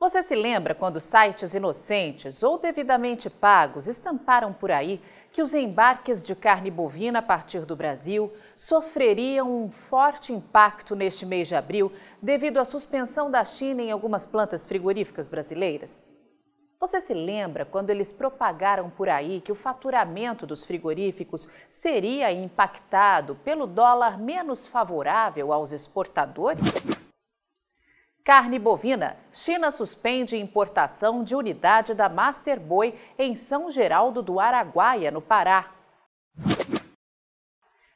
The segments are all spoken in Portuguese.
Você se lembra quando sites inocentes ou devidamente pagos estamparam por aí que os embarques de carne bovina a partir do Brasil sofreriam um forte impacto neste mês de abril devido à suspensão da China em algumas plantas frigoríficas brasileiras? Você se lembra quando eles propagaram por aí que o faturamento dos frigoríficos seria impactado pelo dólar menos favorável aos exportadores? Carne bovina. China suspende importação de unidade da Master Boi em São Geraldo do Araguaia, no Pará.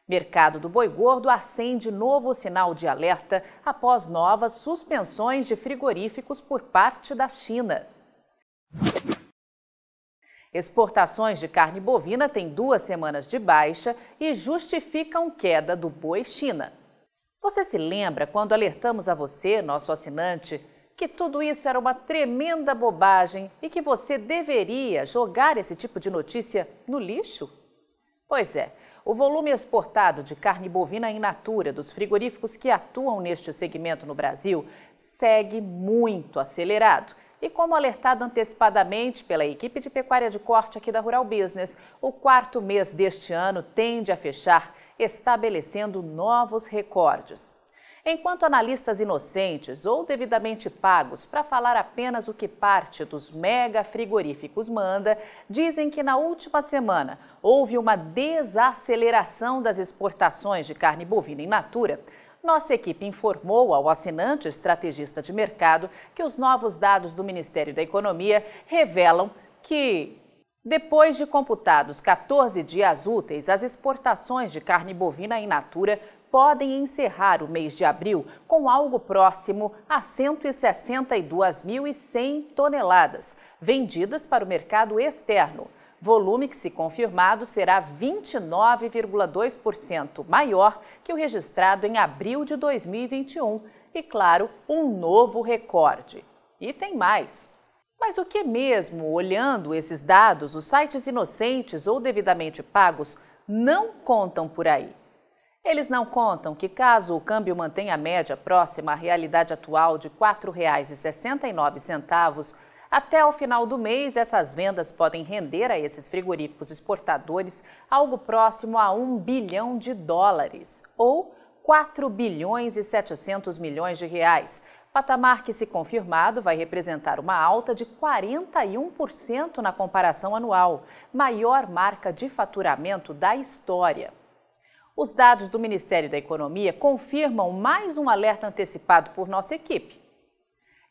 Mercado do boi gordo acende novo sinal de alerta após novas suspensões de frigoríficos por parte da China. Exportações de carne bovina têm duas semanas de baixa e justificam queda do boi China. Você se lembra quando alertamos a você, nosso assinante, que tudo isso era uma tremenda bobagem e que você deveria jogar esse tipo de notícia no lixo? Pois é, o volume exportado de carne bovina in natura dos frigoríficos que atuam neste segmento no Brasil segue muito acelerado. E como alertado antecipadamente pela equipe de pecuária de corte aqui da Rural Business, o quarto mês deste ano tende a fechar estabelecendo novos recordes. Enquanto analistas inocentes ou devidamente pagos para falar apenas o que parte dos mega frigoríficos manda, dizem que na última semana houve uma desaceleração das exportações de carne bovina in natura, nossa equipe informou ao assinante estrategista de mercado que os novos dados do Ministério da Economia revelam que depois de computados 14 dias úteis, as exportações de carne bovina in natura podem encerrar o mês de abril com algo próximo a 162.100 toneladas, vendidas para o mercado externo. Volume que, se confirmado, será 29,2% maior que o registrado em abril de 2021 e, claro, um novo recorde. E tem mais. Mas o que mesmo, olhando esses dados, os sites inocentes ou devidamente pagos não contam por aí? Eles não contam que, caso o câmbio mantenha a média próxima à realidade atual de R$ 4,69, até o final do mês, essas vendas podem render a esses frigoríficos exportadores algo próximo a 1 bilhão de dólares, ou 4 bilhões e 700 milhões de reais, Patamar que, se confirmado, vai representar uma alta de 41% na comparação anual, maior marca de faturamento da história. Os dados do Ministério da Economia confirmam mais um alerta antecipado por nossa equipe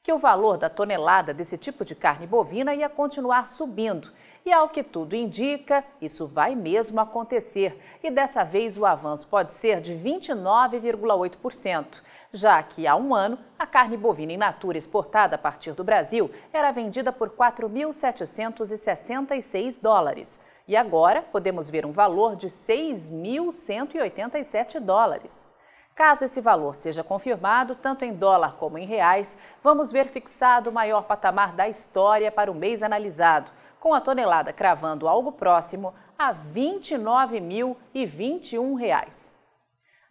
que o valor da tonelada desse tipo de carne bovina ia continuar subindo. E ao que tudo indica, isso vai mesmo acontecer. E dessa vez o avanço pode ser de 29,8%, já que há um ano a carne bovina in natura exportada a partir do Brasil era vendida por 4.766 dólares. E agora podemos ver um valor de 6.187 dólares. Caso esse valor seja confirmado, tanto em dólar como em reais, vamos ver fixado o maior patamar da história para o mês analisado, com a tonelada cravando algo próximo a R$ 29.021.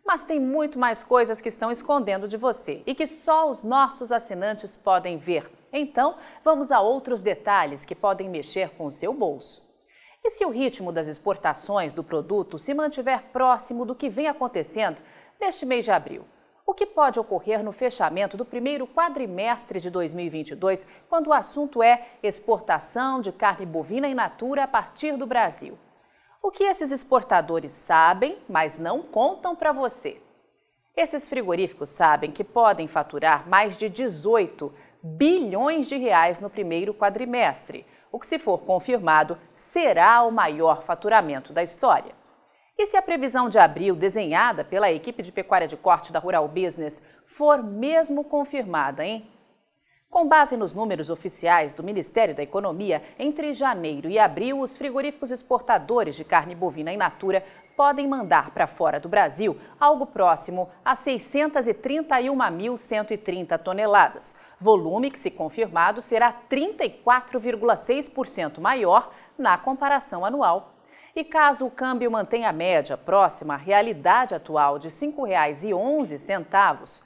Mas tem muito mais coisas que estão escondendo de você e que só os nossos assinantes podem ver. Então, vamos a outros detalhes que podem mexer com o seu bolso. E se o ritmo das exportações do produto se mantiver próximo do que vem acontecendo neste mês de abril. O que pode ocorrer no fechamento do primeiro quadrimestre de 2022, quando o assunto é exportação de carne bovina in natura a partir do Brasil? O que esses exportadores sabem, mas não contam para você? Esses frigoríficos sabem que podem faturar mais de 18 bilhões de reais no primeiro quadrimestre, o que, se for confirmado, será o maior faturamento da história. E se a previsão de abril desenhada pela equipe de pecuária de corte da Rural Business for mesmo confirmada, hein? Com base nos números oficiais do Ministério da Economia, entre janeiro e abril, os frigoríficos exportadores de carne bovina in natura podem mandar para fora do Brasil algo próximo a 631.130 toneladas, volume que, se confirmado, será 34,6% maior na comparação anual. E caso o câmbio mantenha a média próxima à realidade atual de R$ 5,11,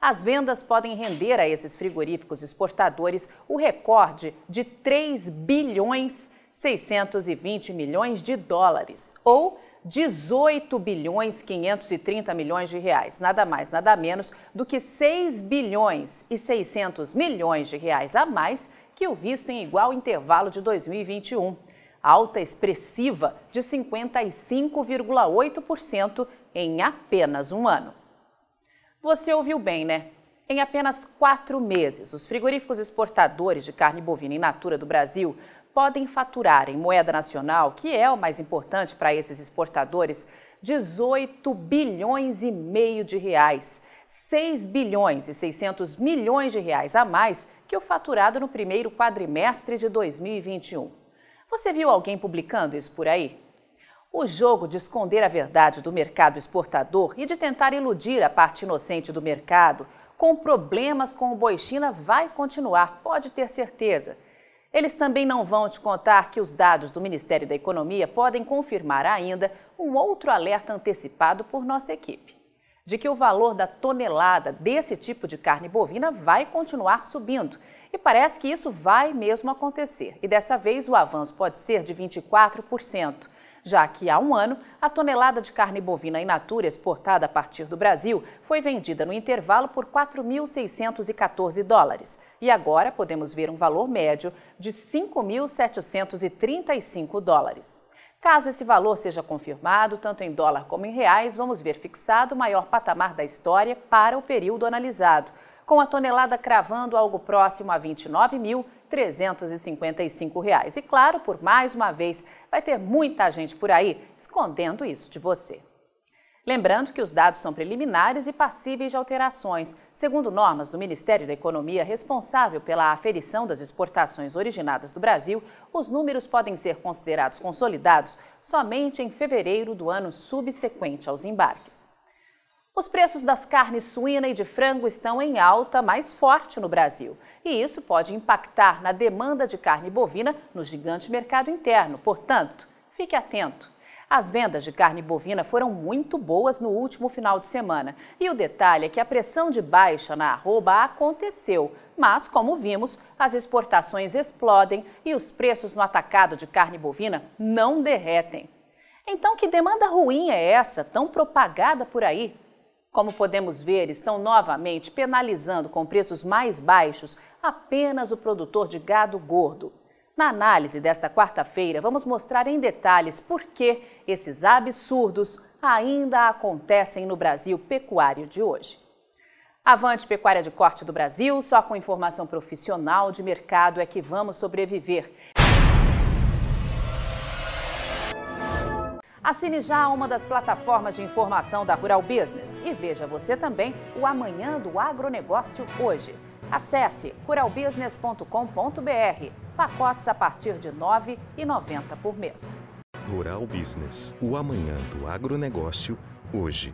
As vendas podem render a esses frigoríficos exportadores o recorde de 3 bilhões 620 milhões de dólares, ou 18 bilhões 530 milhões de reais, nada mais, nada menos do que 6 bilhões e 600 milhões de reais a mais que o visto em igual intervalo de 2021. Alta expressiva de 55,8% em apenas um ano. Você ouviu bem, né? Em apenas quatro meses, os frigoríficos exportadores de carne bovina in natura do Brasil podem faturar em moeda nacional, que é o mais importante para esses exportadores, 18 bilhões e meio de reais. 6 bilhões e 600 milhões de reais a mais que o faturado no primeiro quadrimestre de 2021. Você viu alguém publicando isso por aí? O jogo de esconder a verdade do mercado exportador e de tentar iludir a parte inocente do mercado com problemas com o boi China vai continuar, pode ter certeza. Eles também não vão te contar que os dados do Ministério da Economia podem confirmar ainda um outro alerta antecipado por nossa equipe de que o valor da tonelada desse tipo de carne bovina vai continuar subindo. E parece que isso vai mesmo acontecer. E dessa vez o avanço pode ser de 24%, já que há um ano a tonelada de carne bovina in natura exportada a partir do Brasil foi vendida no intervalo por 4.614 dólares. E agora podemos ver um valor médio de 5.735 dólares. Caso esse valor seja confirmado, tanto em dólar como em reais, vamos ver fixado o maior patamar da história para o período analisado, com a tonelada cravando algo próximo a R$ 29.355. E claro, por mais uma vez, vai ter muita gente por aí escondendo isso de você. Lembrando que os dados são preliminares e passíveis de alterações, segundo normas do Ministério da Economia responsável pela aferição das exportações originadas do Brasil, os números podem ser considerados consolidados somente em fevereiro do ano subsequente aos embarques. Os preços das carnes suína e de frango estão em alta mais forte no Brasil, e isso pode impactar na demanda de carne bovina no gigante mercado interno. Portanto, fique atento. As vendas de carne bovina foram muito boas no último final de semana. E o detalhe é que a pressão de baixa na arroba aconteceu, mas, como vimos, as exportações explodem e os preços no atacado de carne bovina não derretem. Então, que demanda ruim é essa, tão propagada por aí? Como podemos ver, estão novamente penalizando com preços mais baixos apenas o produtor de gado gordo. Na análise desta quarta-feira, vamos mostrar em detalhes por que esses absurdos ainda acontecem no Brasil pecuário de hoje. Avante Pecuária de Corte do Brasil, só com informação profissional de mercado é que vamos sobreviver. Assine já uma das plataformas de informação da Rural Business e veja você também o Amanhã do Agronegócio hoje. Acesse ruralbusiness.com.br. Pacotes a partir de R$ 9,90 por mês. Rural Business, o amanhã do agronegócio, hoje.